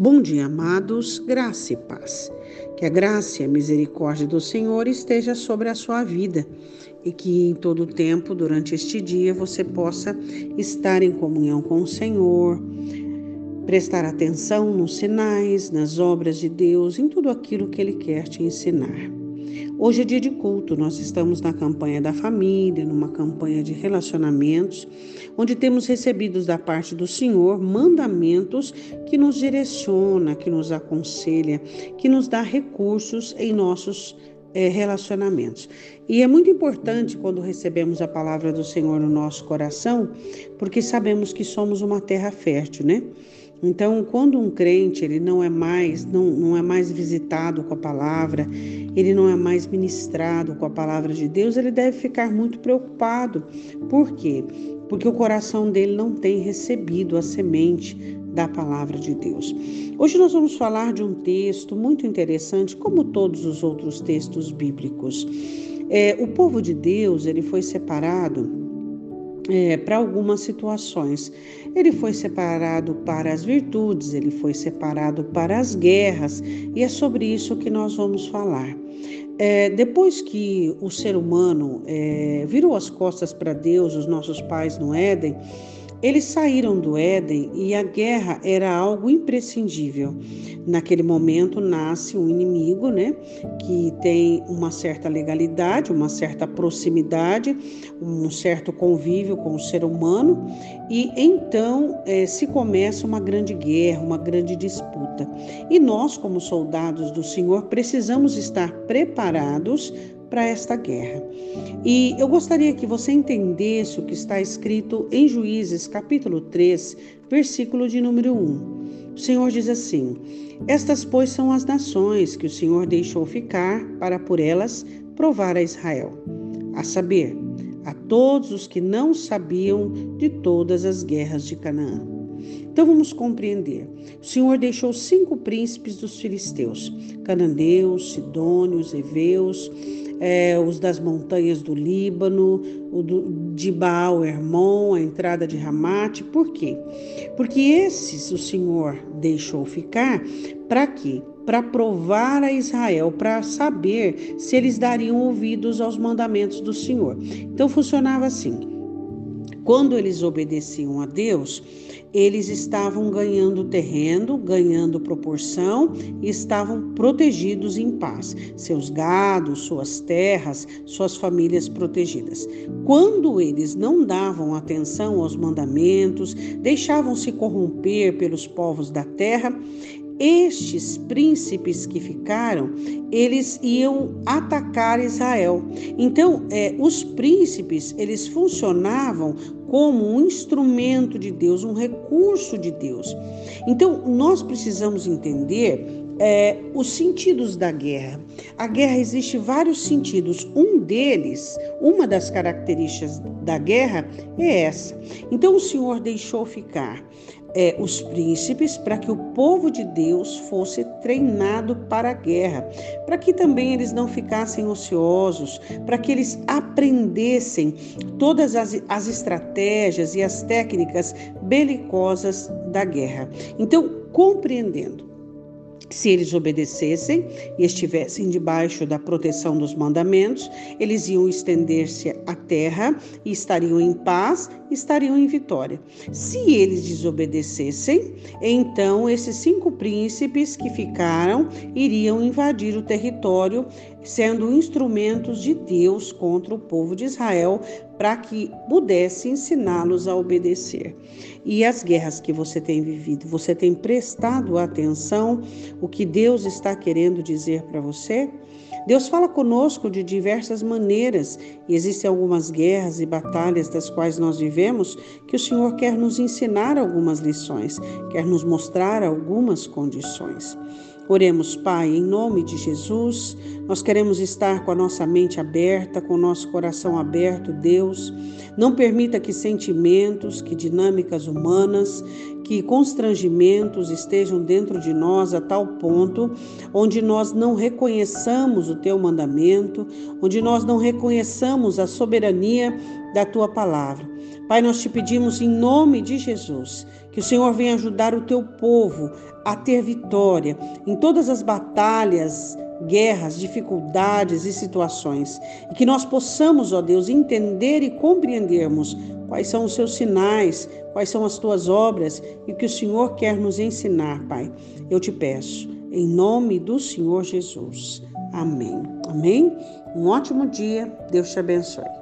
Bom dia, amados, graça e paz. Que a graça e a misericórdia do Senhor esteja sobre a sua vida e que em todo o tempo, durante este dia, você possa estar em comunhão com o Senhor, prestar atenção nos sinais, nas obras de Deus, em tudo aquilo que Ele quer te ensinar. Hoje é dia de culto, nós estamos na campanha da família, numa campanha de relacionamentos, onde temos recebido da parte do Senhor mandamentos que nos direciona, que nos aconselha, que nos dá recursos em nossos é, relacionamentos. E é muito importante quando recebemos a palavra do Senhor no nosso coração, porque sabemos que somos uma terra fértil, né? Então, quando um crente ele não é mais não, não é mais visitado com a palavra, ele não é mais ministrado com a palavra de Deus, ele deve ficar muito preocupado. Por quê? Porque o coração dele não tem recebido a semente da palavra de Deus. Hoje nós vamos falar de um texto muito interessante, como todos os outros textos bíblicos. É, o povo de Deus ele foi separado é, para algumas situações. Ele foi separado para as virtudes, ele foi separado para as guerras, e é sobre isso que nós vamos falar. É, depois que o ser humano é, virou as costas para Deus, os nossos pais no Éden, eles saíram do Éden e a guerra era algo imprescindível. Naquele momento nasce um inimigo, né, que tem uma certa legalidade, uma certa proximidade, um certo convívio com o ser humano, e então é, se começa uma grande guerra, uma grande disputa. E nós, como soldados do Senhor, precisamos estar preparados para esta guerra. E eu gostaria que você entendesse o que está escrito em Juízes, capítulo 3, versículo de número 1. O Senhor diz assim: Estas, pois, são as nações que o Senhor deixou ficar para por elas provar a Israel, a saber, a todos os que não sabiam de todas as guerras de Canaã. Então vamos compreender. O Senhor deixou cinco príncipes dos filisteus: cananeus, sidônios, heveus, é, os das montanhas do Líbano, o do, de Baal Hermon, a entrada de Ramate. Por quê? Porque esses o Senhor deixou ficar para quê? Para provar a Israel, para saber se eles dariam ouvidos aos mandamentos do Senhor. Então funcionava assim. Quando eles obedeciam a Deus, eles estavam ganhando terreno, ganhando proporção e estavam protegidos em paz. Seus gados, suas terras, suas famílias protegidas. Quando eles não davam atenção aos mandamentos, deixavam-se corromper pelos povos da terra, estes príncipes que ficaram, eles iam atacar Israel. Então, é, os príncipes, eles funcionavam como um instrumento de Deus, um recurso de Deus. Então, nós precisamos entender é, os sentidos da guerra. A guerra existe vários sentidos. Um deles, uma das características da guerra é essa. Então o Senhor deixou ficar é, os príncipes para que o povo de Deus fosse treinado para a guerra, para que também eles não ficassem ociosos, para que eles aprendessem todas as, as estratégias e as técnicas belicosas da guerra. Então, compreendendo se eles obedecessem e estivessem debaixo da proteção dos mandamentos, eles iam estender-se à terra e estariam em paz, estariam em vitória. Se eles desobedecessem, então esses cinco príncipes que ficaram iriam invadir o território, sendo instrumentos de Deus contra o povo de Israel, para que pudesse ensiná-los a obedecer. E as guerras que você tem vivido, você tem prestado atenção o que Deus está querendo dizer para você? Deus fala conosco de diversas maneiras e existem algumas guerras e batalhas das quais nós vivemos que o Senhor quer nos ensinar algumas lições, quer nos mostrar algumas condições. Oremos, Pai, em nome de Jesus. Nós queremos estar com a nossa mente aberta, com o nosso coração aberto, Deus. Não permita que sentimentos, que dinâmicas humanas, que constrangimentos estejam dentro de nós a tal ponto onde nós não reconheçamos o teu mandamento, onde nós não reconheçamos a soberania da tua palavra. Pai, nós te pedimos em nome de Jesus que o Senhor venha ajudar o teu povo a ter vitória em todas as batalhas, guerras, dificuldades e situações. E que nós possamos, ó Deus, entender e compreendermos quais são os seus sinais, quais são as tuas obras e o que o Senhor quer nos ensinar, Pai. Eu te peço, em nome do Senhor Jesus. Amém. Amém. Um ótimo dia. Deus te abençoe.